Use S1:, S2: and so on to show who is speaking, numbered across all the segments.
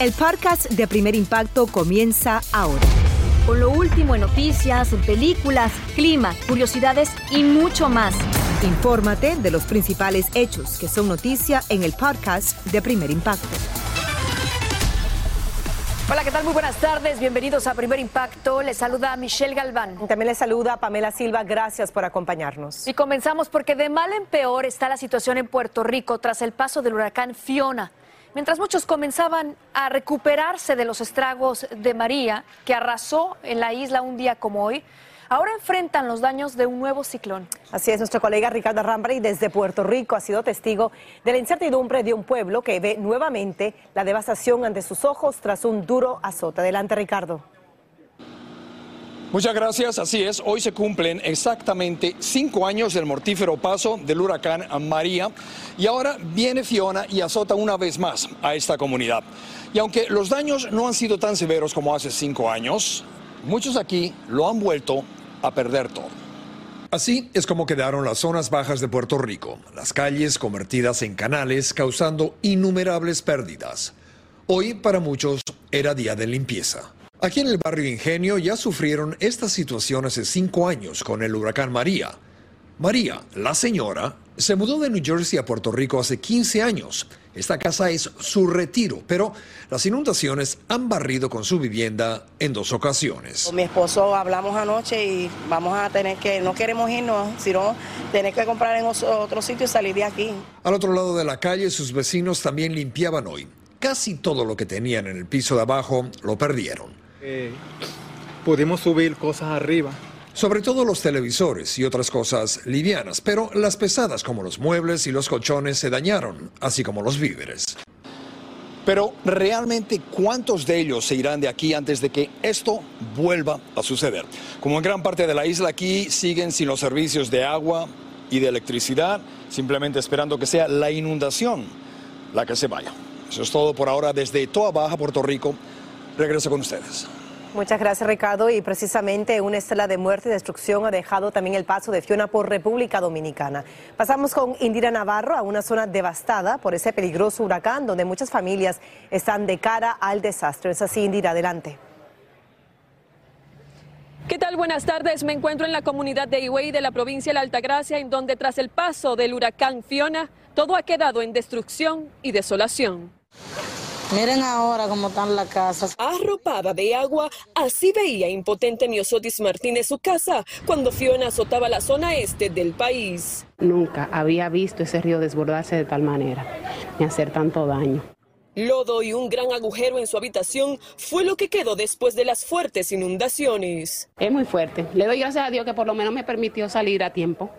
S1: El podcast de Primer Impacto comienza ahora.
S2: Con lo último en noticias, en películas, clima, curiosidades y mucho más.
S1: Infórmate de los principales hechos que son noticia en el podcast de Primer Impacto.
S2: Hola, ¿qué tal? Muy buenas tardes. Bienvenidos a Primer Impacto. Les saluda Michelle Galván.
S1: También les saluda Pamela Silva. Gracias por acompañarnos.
S2: Y comenzamos porque de mal en peor está la situación en Puerto Rico tras el paso del huracán Fiona. Mientras muchos comenzaban a recuperarse de los estragos de María, que arrasó en la isla un día como hoy, ahora enfrentan los daños de un nuevo ciclón.
S1: Así es, nuestro colega Ricardo Rambray desde Puerto Rico ha sido testigo de la incertidumbre de un pueblo que ve nuevamente la devastación ante sus ojos tras un duro azote. Adelante, Ricardo.
S3: Muchas gracias, así es. Hoy se cumplen exactamente cinco años del mortífero paso del huracán María y ahora viene Fiona y azota una vez más a esta comunidad. Y aunque los daños no han sido tan severos como hace cinco años, muchos aquí lo han vuelto a perder todo. Así es como quedaron las zonas bajas de Puerto Rico, las calles convertidas en canales causando innumerables pérdidas. Hoy para muchos era día de limpieza. Aquí en el barrio Ingenio ya sufrieron esta situación hace cinco años con el huracán María. María, la señora, se mudó de New Jersey a Puerto Rico hace 15 años. Esta casa es su retiro, pero las inundaciones han barrido con su vivienda en dos ocasiones.
S4: Con mi esposo hablamos anoche y vamos a tener que, no queremos irnos, sino tener que comprar en otro sitio y salir de aquí.
S3: Al otro lado de la calle, sus vecinos también limpiaban hoy. Casi todo lo que tenían en el piso de abajo lo perdieron.
S5: Eh, pudimos subir cosas arriba.
S3: Sobre todo los televisores y otras cosas livianas, pero las pesadas como los muebles y los colchones se dañaron, así como los víveres. Pero realmente, ¿cuántos de ellos se irán de aquí antes de que esto vuelva a suceder? Como en gran parte de la isla aquí siguen sin los servicios de agua y de electricidad, simplemente esperando que sea la inundación la que se vaya. Eso es todo por ahora desde Toa Baja, Puerto Rico. Regreso con ustedes.
S1: Muchas gracias, Ricardo. Y precisamente una estela de muerte y destrucción ha dejado también el paso de Fiona por República Dominicana. Pasamos con Indira Navarro a una zona devastada por ese peligroso huracán donde muchas familias están de cara al desastre. Es así, Indira, adelante.
S6: ¿Qué tal? Buenas tardes. Me encuentro en la comunidad de Higüey de la provincia de la Altagracia, en donde tras el paso del huracán Fiona, todo ha quedado en destrucción y desolación.
S7: Miren ahora cómo están las casas.
S6: Arropada de agua, así veía impotente Miosotis Martínez su casa cuando Fiona azotaba la zona este del país.
S8: Nunca había visto ese río desbordarse de tal manera, ni hacer tanto daño.
S6: Lodo y un gran agujero en su habitación fue lo que quedó después de las fuertes inundaciones.
S8: Es muy fuerte. Le doy gracias a Dios que por lo menos me permitió salir a tiempo.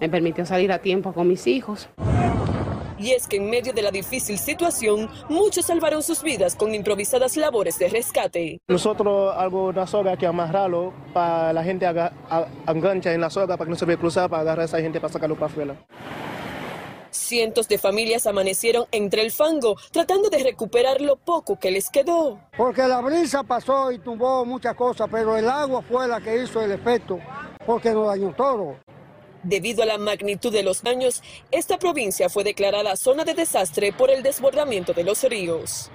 S8: Me permitió salir a tiempo con mis hijos.
S6: Y es que en medio de la difícil situación, muchos salvaron sus vidas con improvisadas labores de rescate.
S5: Nosotros algo una soga que amarrarlo para la gente haga, engancha en la soga para que no se vea cruzar para agarrar a esa gente para sacarlo para afuera.
S6: Cientos de familias amanecieron entre el fango tratando de recuperar lo poco que les quedó.
S9: Porque la brisa pasó y tumbó muchas cosas, pero el agua fue la que hizo el efecto, porque nos dañó todo.
S6: Debido a la magnitud de los daños, esta provincia fue declarada zona de desastre por el desbordamiento de los ríos.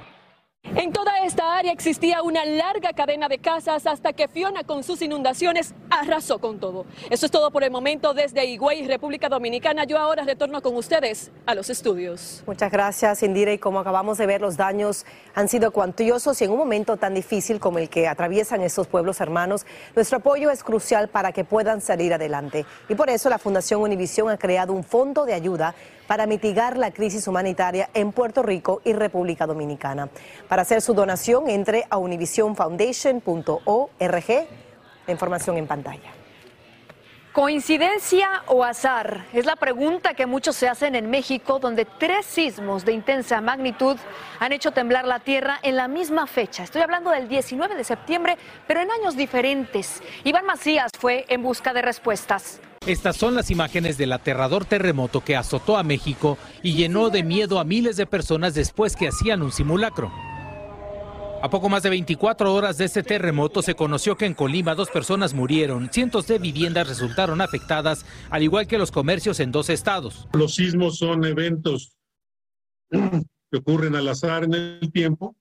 S6: En toda esta área existía una larga cadena de casas hasta que Fiona con sus inundaciones arrasó con todo. Eso es todo por el momento desde Higüey, República Dominicana. Yo ahora retorno con ustedes a los estudios.
S1: Muchas gracias, Indira. Y como acabamos de ver, los daños han sido cuantiosos y en un momento tan difícil como el que atraviesan estos pueblos hermanos, nuestro apoyo es crucial para que puedan salir adelante. Y por eso la Fundación Univisión ha creado un fondo de ayuda para mitigar la crisis humanitaria en Puerto Rico y República Dominicana. Para hacer su donación, entre a univisionfoundation.org. La información en pantalla.
S2: ¿Coincidencia o azar? Es la pregunta que muchos se hacen en México, donde tres sismos de intensa magnitud han hecho temblar la tierra en la misma fecha. Estoy hablando del 19 de septiembre, pero en años diferentes. Iván Macías fue en busca de respuestas.
S10: Estas son las imágenes del aterrador terremoto que azotó a México y llenó de miedo a miles de personas después que hacían un simulacro. A poco más de 24 horas de este terremoto se conoció que en Colima dos personas murieron, cientos de viviendas resultaron afectadas, al igual que los comercios en dos estados.
S11: Los sismos son eventos que ocurren al azar en el tiempo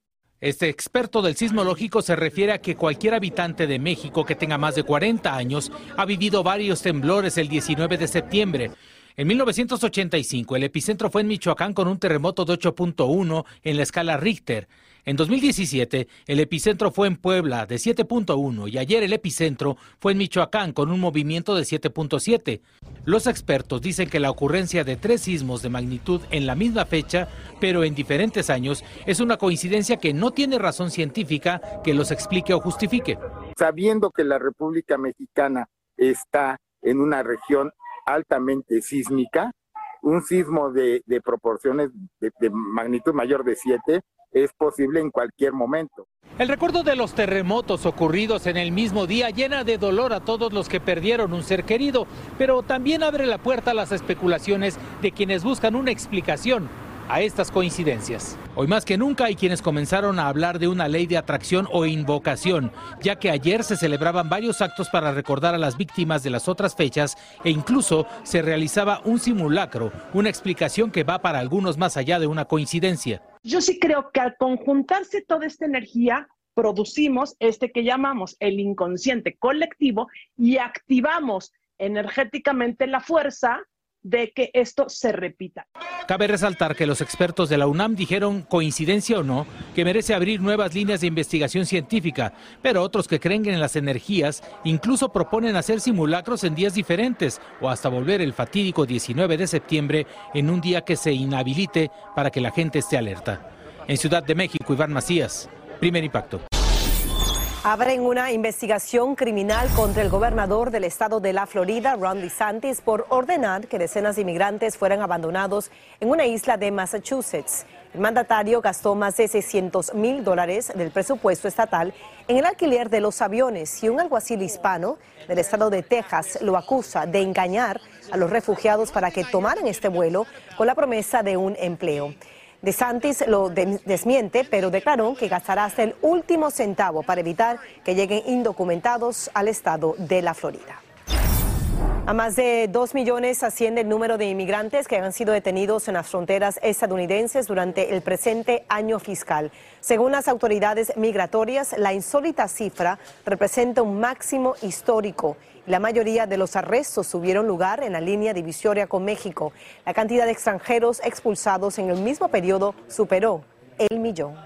S10: Este experto del sismológico se refiere a que cualquier habitante de México que tenga más de 40 años ha vivido varios temblores el 19 de septiembre. En 1985 el epicentro fue en Michoacán con un terremoto de 8.1 en la escala Richter. En 2017, el epicentro fue en Puebla de 7.1 y ayer el epicentro fue en Michoacán con un movimiento de 7.7. Los expertos dicen que la ocurrencia de tres sismos de magnitud en la misma fecha, pero en diferentes años, es una coincidencia que no tiene razón científica que los explique o justifique.
S11: Sabiendo que la República Mexicana está en una región altamente sísmica, un sismo de, proporciones de, magnitud mayor de 7 es posible en cualquier momento.
S10: El recuerdo de los terremotos ocurridos en el mismo día llena de dolor a todos los que perdieron un ser querido, pero también abre la puerta a las especulaciones de quienes buscan una explicación a estas coincidencias. Hoy más que nunca hay quienes comenzaron a hablar de una ley de atracción o invocación, ya que ayer se celebraban varios actos para recordar a las víctimas de las otras fechas e incluso se realizaba un simulacro, una explicación que va para algunos más allá de una coincidencia.
S12: Yo sí creo que al conjuntarse toda esta energía, producimos este que llamamos el inconsciente colectivo y activamos energéticamente la fuerza de que esto se repita.
S10: Cabe resaltar que los expertos de la UNAM dijeron, coincidencia o no, que merece abrir nuevas líneas de investigación científica, pero otros que creen en las energías incluso proponen hacer simulacros en días diferentes o hasta volver el fatídico 19 de septiembre en un día que se inhabilite para que la gente esté alerta. En Ciudad de México, Iván Macías, primer impacto.
S1: Abren una investigación criminal contra el gobernador del estado de la Florida, Ron DeSantis, por ordenar que decenas de inmigrantes fueran abandonados en una isla de Massachusetts. El mandatario gastó más de 600 mil dólares del presupuesto estatal en el alquiler de los aviones y un alguacil hispano del estado de Texas lo acusa de engañar a los refugiados para que tomaran este vuelo con la promesa de un empleo. De Santis lo desmiente, pero declaró que gastará hasta el último centavo para evitar que lleguen indocumentados al estado de la Florida. A más de dos millones asciende el número de inmigrantes que han sido detenidos en las fronteras estadounidenses durante el presente año fiscal. Según las autoridades migratorias, la insólita cifra representa un máximo histórico la mayoría de los arrestos tuvieron lugar en la línea divisoria con México. La cantidad de extranjeros expulsados en el mismo periodo superó el millón.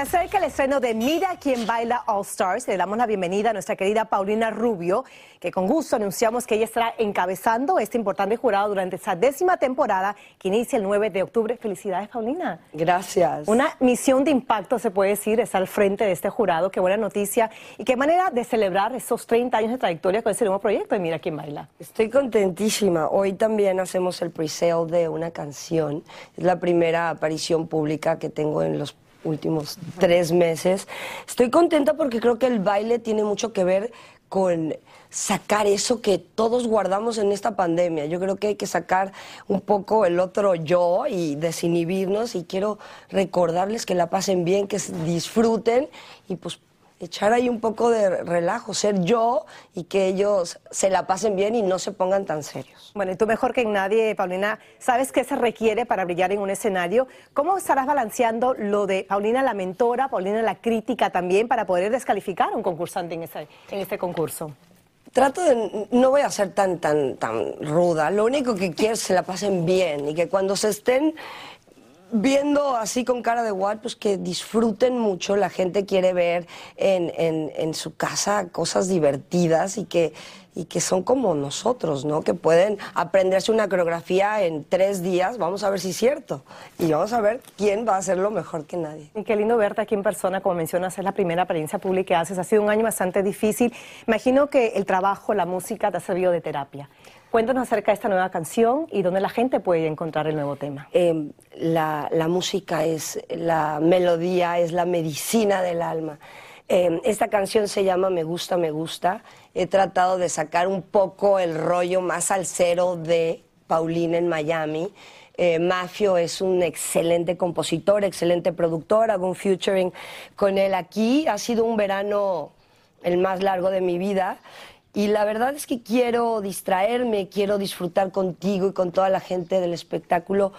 S1: Se acerca el estreno de Mira quién baila All Stars. Le damos la bienvenida a nuestra querida Paulina Rubio, que con gusto anunciamos que ella estará encabezando este importante jurado durante esta décima temporada que inicia el 9 de octubre. Felicidades, Paulina.
S13: Gracias.
S1: Una misión de impacto, se puede decir, está al frente de este jurado. Qué buena noticia. Y qué manera de celebrar esos 30 años de trayectoria con ese nuevo proyecto de Mira quién baila.
S13: Estoy contentísima. Hoy también hacemos el pre-sale de una canción. Es la primera aparición pública que tengo en los últimos tres meses. Estoy contenta porque creo que el baile tiene mucho que ver con sacar eso que todos guardamos en esta pandemia. Yo creo que hay que sacar un poco el otro yo y desinhibirnos y quiero recordarles que la pasen bien, que disfruten y pues echar ahí un poco de relajo, ser yo y que ellos se la pasen bien y no se pongan tan serios.
S1: Bueno, y tú mejor que nadie, Paulina, sabes qué se requiere para brillar en un escenario. ¿Cómo estarás balanceando lo de Paulina la mentora, Paulina la crítica también para poder descalificar a un concursante en, ese, en este concurso?
S13: Trato de, no voy a ser tan, tan, tan ruda, lo único que quiero es que se la pasen bien y que cuando se estén viendo así con cara de what, pues que disfruten mucho. La gente quiere ver en, en, su casa cosas divertidas y que, y que son como nosotros, ¿no? Que pueden aprenderse una coreografía en tres días. Vamos a ver si es cierto. Y vamos a ver quién va a hacerlo mejor que nadie.
S1: Y qué lindo verte aquí en persona, como mencionas, es la primera apariencia pública que haces. Ha sido un año bastante difícil. Imagino que el trabajo, la música te ha servido de terapia. Cuéntanos acerca de esta nueva canción y dónde la gente puede encontrar el nuevo tema.
S13: Em, la, música es la melodía, es la medicina del alma. Em, esta canción se llama Me gusta, me gusta. He tratado de sacar un poco el rollo más al cero de Paulina en Miami. Eh, Mafio es un excelente compositor, excelente productor. Hago un featuring con él aquí. Ha sido un verano el más largo de mi vida. Y la verdad es que quiero distraerme, quiero disfrutar contigo y con toda la gente del espectáculo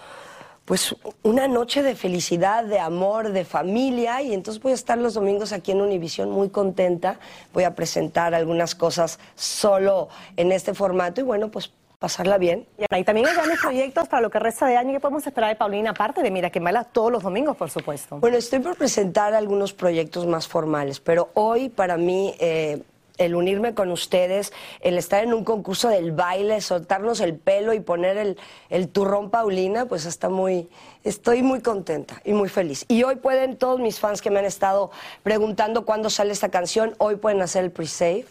S13: pues una noche de felicidad, de amor, de familia y entonces voy a estar los domingos aquí en Univisión muy contenta. Voy a presentar algunas cosas solo en este formato y bueno, pues pasarla bien.
S1: Y también hay grandes proyectos para lo que resta de año que podemos esperar de Paulina, aparte de Mira que baila todos los domingos, por supuesto.
S13: Bueno, estoy por presentar algunos proyectos más formales, pero hoy para mí eh, el unirme con ustedes, el estar en un concurso del baile, soltarnos el pelo y poner el, el turrón Paulina, pues está muy, estoy muy contenta y muy feliz. Y hoy pueden, todos mis fans que me han estado preguntando cuándo sale esta canción, hoy pueden hacer el pre-save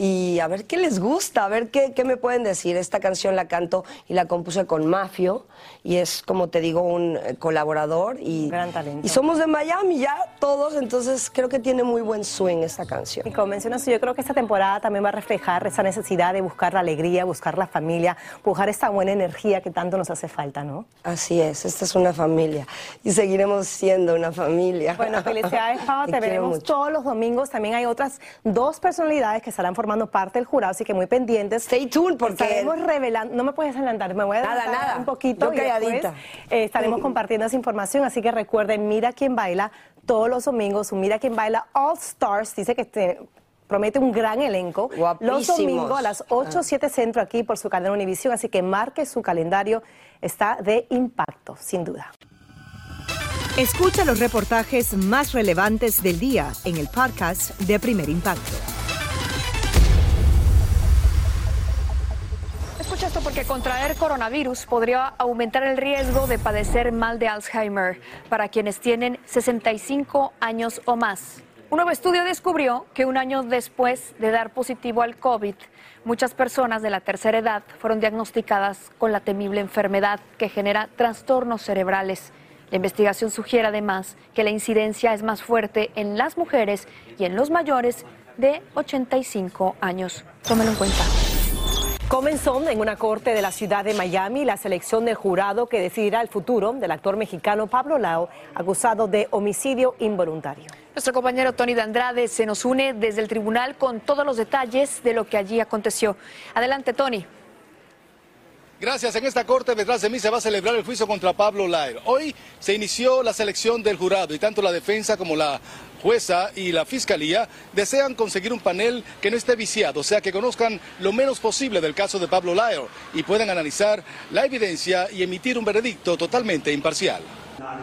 S13: y a ver qué les gusta, a ver qué, qué, me pueden decir. Esta canción la canto y la compuse con Mafio y es, como te digo, un eh, colaborador. Y,
S1: Gran talento.
S13: Y somos de Miami ya todos, entonces creo que tiene muy buen swing esta canción.
S1: Y como mencionas, yo creo que esta temporada también va a reflejar esa necesidad de buscar la alegría, buscar la familia, buscar esta buena energía que tanto nos hace falta, ¿no?
S13: Así es, esta es una familia y seguiremos siendo una familia.
S1: Bueno, felicidades, Pau, te, te veremos todos los domingos. También hay otras dos personalidades que estarán formando parte del jurado, así que muy pendientes.
S13: Stay tuned porque
S1: estaremos revelando, no me puedes adelantar, me voy a
S13: nada, nada.
S1: un poquito
S13: Yo calladita.
S1: Después, eh, estaremos compartiendo esa información, así que recuerden, mira quién baila todos los domingos, un mira quién baila All Stars, dice que te promete un gran elenco. Los domingos a las 8, 7 centro aquí por su cadena Univisión, así que marque su calendario, está de impacto, sin duda.
S14: Escucha los reportajes más relevantes del día en el podcast de Primer Impacto.
S2: Escucha esto porque contraer coronavirus podría aumentar el riesgo de padecer mal de Alzheimer para quienes tienen 65 años o más. Un nuevo estudio descubrió que un año después de dar positivo al COVID, muchas personas de la tercera edad fueron diagnosticadas con la temible enfermedad que genera trastornos cerebrales. La investigación sugiere además que la incidencia es más fuerte en las mujeres y en los mayores de 85 años. Tómelo en cuenta.
S1: Comenzó en una corte de la ciudad de Miami la selección del jurado que decidirá el futuro del actor mexicano Pablo Lao, acusado de homicidio involuntario.
S2: Nuestro compañero Tony de Andrade se nos une desde el tribunal con todos los detalles de lo que allí aconteció. Adelante, Tony.
S15: Gracias. En esta corte detrás de mí se va a celebrar el juicio contra Pablo Lair. Hoy se inició la selección del jurado y tanto la defensa como la jueza y la fiscalía desean conseguir un panel que no esté viciado, o sea, que conozcan lo menos posible del caso de Pablo Lair y puedan analizar la evidencia y emitir un veredicto totalmente imparcial.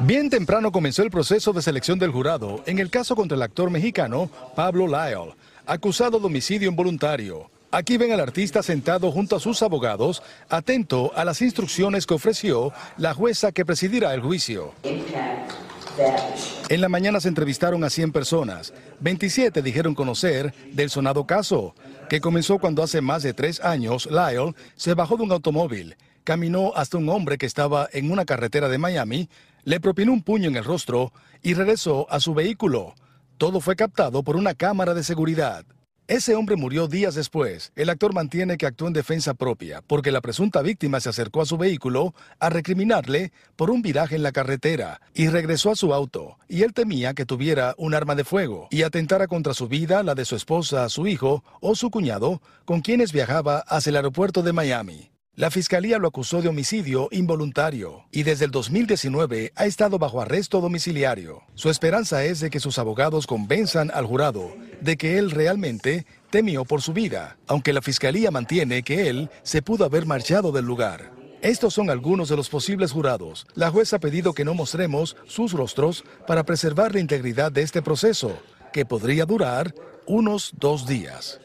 S15: Bien temprano comenzó el proceso de selección del jurado en el caso contra el actor mexicano Pablo Lyle, acusado de homicidio involuntario. Aquí ven al artista sentado junto a sus abogados, atento a las instrucciones que ofreció la jueza que presidirá el juicio. En la mañana se entrevistaron a 100 personas. 27 dijeron conocer del sonado caso, que comenzó cuando hace más de tres años Lyle se bajó de un automóvil, caminó hasta un hombre que estaba en una carretera de Miami, le propinó un puño en el rostro y regresó a su vehículo. Todo fue captado por una cámara de seguridad. Ese hombre murió días después. El actor mantiene que actuó en defensa propia porque la presunta víctima se acercó a su vehículo a recriminarle por un viraje en la carretera y regresó a su auto. Y él temía que tuviera un arma de fuego y atentara contra su vida, la de su esposa, su hijo o su cuñado, con quienes viajaba hacia el aeropuerto de Miami. La fiscalía lo acusó de homicidio involuntario y desde el 2019 ha estado bajo arresto domiciliario. Su esperanza es de que sus abogados convenzan al jurado de que él realmente temió por su vida, aunque la fiscalía mantiene que él se pudo haber marchado del lugar. Estos son algunos de los posibles jurados. La jueza ha pedido que no mostremos sus rostros para preservar la integridad de este proceso, que podría durar unos dos días.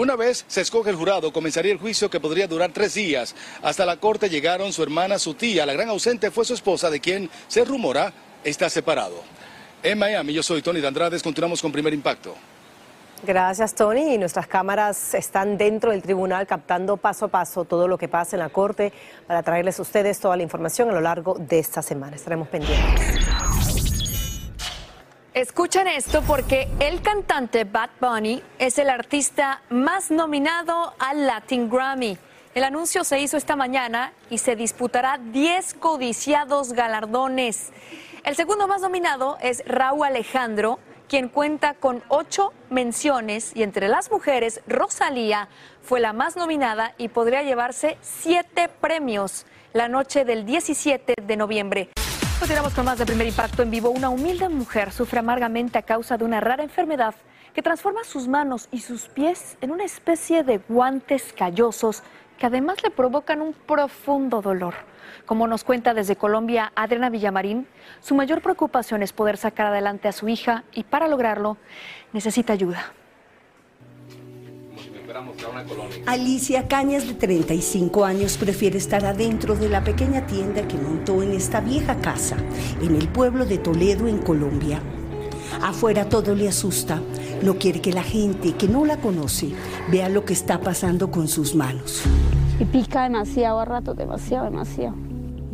S15: Una vez se escoge el jurado, comenzaría el juicio que podría durar tres días. Hasta la corte llegaron su hermana, su tía. La gran ausente fue su esposa, de quien se rumora está separado. En Miami, yo soy Tony Dandrades. Continuamos con Primer Impacto.
S1: Gracias, Tony. Y nuestras cámaras están dentro del tribunal captando paso a paso todo lo que pasa en la corte para traerles a ustedes toda la información a lo largo de esta semana. Estaremos pendientes.
S2: Escuchen esto porque el cantante Bad Bunny es el artista más nominado al Latin Grammy. El anuncio se hizo esta mañana y se disputará 10 codiciados galardones. El segundo más nominado es Raúl Alejandro, quien cuenta con ocho menciones y entre las mujeres Rosalía fue la más nominada y podría llevarse siete premios. la noche del 17 de noviembre. Continuamos con más de primer impacto en vivo. Una humilde mujer sufre amargamente a causa de una rara enfermedad que transforma sus manos y sus pies en una especie de guantes callosos que además le provocan un profundo dolor. Como nos cuenta desde Colombia Adriana Villamarín, su mayor preocupación es poder sacar adelante a su hija y para lograrlo necesita ayuda.
S16: Alicia Cañas, de 35 años, prefiere estar adentro de la pequeña tienda que montó en esta vieja casa, en el pueblo de Toledo, en Colombia. Afuera todo le asusta. No quiere que la gente que no la conoce vea lo que está pasando con sus manos.
S17: Y pica demasiado a rato, demasiado, demasiado.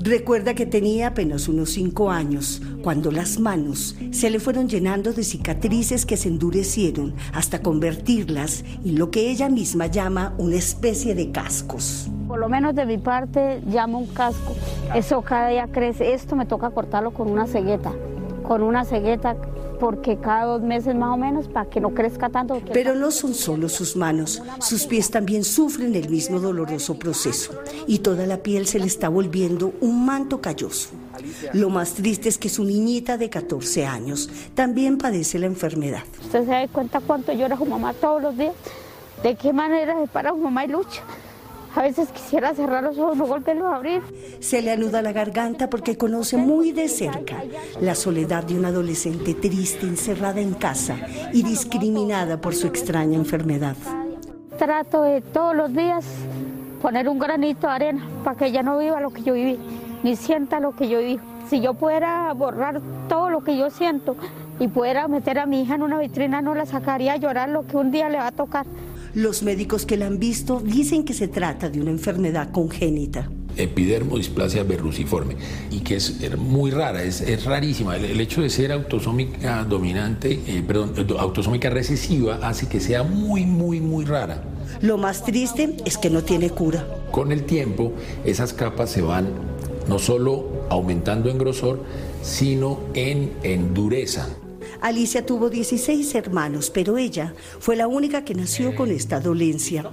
S16: Recuerda que tenía apenas unos cinco años cuando las manos se le fueron llenando de cicatrices que se endurecieron hasta convertirlas en lo que ella misma llama una especie de cascos.
S17: Por lo menos de mi parte llamo un casco. Eso cada día crece. Esto me toca cortarlo con una cegueta. Con una cegueta porque cada dos meses más o menos para que no crezca tanto.
S16: Pero no son solo sus manos, sus pies también sufren el mismo doloroso proceso y toda la piel se le está volviendo un manto calloso. Lo más triste es que su niñita de 14 años también padece la enfermedad.
S17: Usted se da cuenta cuánto llora su mamá todos los días, de qué manera se para su mamá y lucha. A veces quisiera cerrar los ojos, no volverlos a abrir.
S16: Se le anuda la garganta porque conoce muy de cerca la soledad de una adolescente triste, encerrada en casa y discriminada por su extraña enfermedad.
S17: Trato de todos los días poner un granito de arena para que ella no viva lo que yo viví, ni sienta lo que yo viví. Si yo pudiera borrar todo lo que yo siento y pudiera meter a mi hija en una vitrina, no la sacaría a llorar lo que un día le va a tocar.
S16: Los médicos que la han visto dicen que se trata de una enfermedad congénita
S18: epidermodisplasia verruciforme y que es muy rara, es, es rarísima. El, hecho de ser autosómica dominante, eh, perdón, autosómica recesiva hace que sea muy, muy, muy rara.
S16: Lo más triste es que no tiene cura.
S18: Con el tiempo, esas capas se van no solo aumentando en grosor, sino en, en dureza.
S16: Alicia tuvo 16 hermanos, pero ella fue la única que nació con esta dolencia.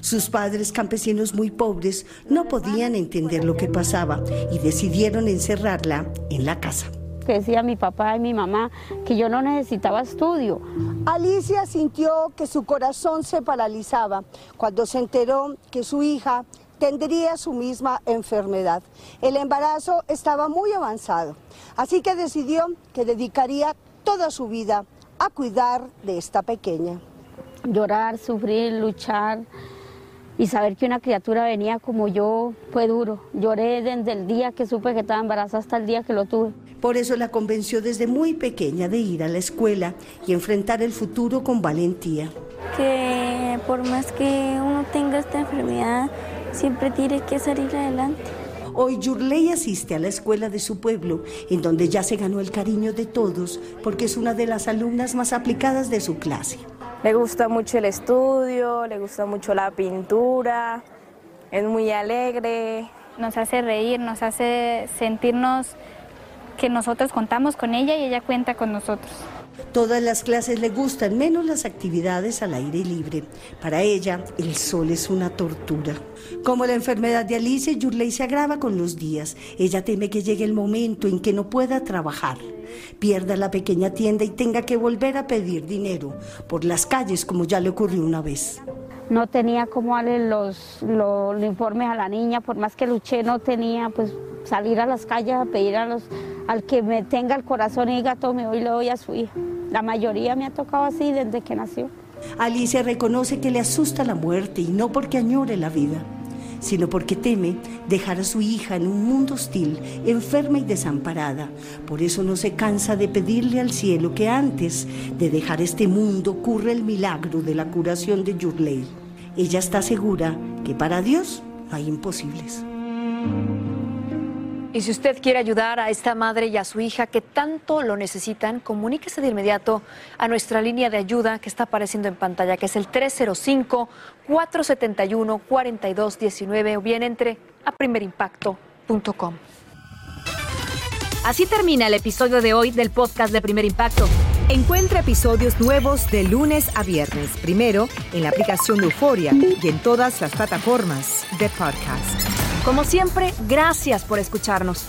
S16: Sus padres, campesinos muy pobres, no podían entender lo que pasaba y decidieron encerrarla en la casa.
S17: decía mi papá y mi mamá que yo no necesitaba estudio.
S16: Alicia sintió que su corazón se paralizaba cuando se enteró que su hija tendría su misma enfermedad. El embarazo estaba muy avanzado, así que decidió que dedicaría toda su vida a cuidar de esta pequeña.
S17: Llorar, sufrir, luchar y saber que una criatura venía como yo fue duro. Lloré desde el día que supe que estaba embarazada hasta el día que lo tuve.
S16: Por eso la convenció desde muy pequeña de ir a la escuela y enfrentar el futuro con valentía.
S19: Que por más que uno tenga esta enfermedad, siempre tiene que salir adelante.
S16: Hoy Yurley asiste a la escuela de su pueblo, en donde ya se ganó el cariño de todos, porque es una de las alumnas más aplicadas de su clase.
S20: Le gusta mucho el estudio, le gusta mucho la pintura, es muy alegre.
S21: Nos hace reír, nos hace sentirnos que nosotros contamos con ella y ella cuenta con nosotros.
S16: Todas las clases le gustan, menos las actividades al aire libre. Para ella, el sol es una tortura. Como la enfermedad de Alicia, Yurley se agrava con los días. Ella teme que llegue el momento en que no pueda trabajar, pierda la pequeña tienda y tenga que volver a pedir dinero por las calles como ya le ocurrió una vez.
S17: No tenía cómo darle los, los, informes a la niña, por más que luché, no tenía pues salir a las calles a pedir a los, al que me tenga el corazón y diga tome hoy le doy a su hija. La mayoría me ha tocado así desde que nació.
S16: Alicia reconoce que le asusta la muerte y no porque añore la vida, sino porque teme dejar a su hija en un mundo hostil, enferma y desamparada. Por eso no se cansa de pedirle al cielo que antes de dejar este mundo ocurra el milagro de la curación de Yurley. Ella está segura que para Dios no hay imposibles.
S2: Y si usted quiere ayudar a esta madre y a su hija que tanto lo necesitan, comuníquese de inmediato a nuestra línea de ayuda que está apareciendo en pantalla, que es el 305-471-4219 o bien entre a primerimpacto.com.
S14: Así termina el episodio de hoy del podcast de Primer Impacto. Encuentra episodios nuevos de lunes a viernes, primero en la aplicación de Euforia y en todas las plataformas de podcast. Como siempre, gracias por escucharnos.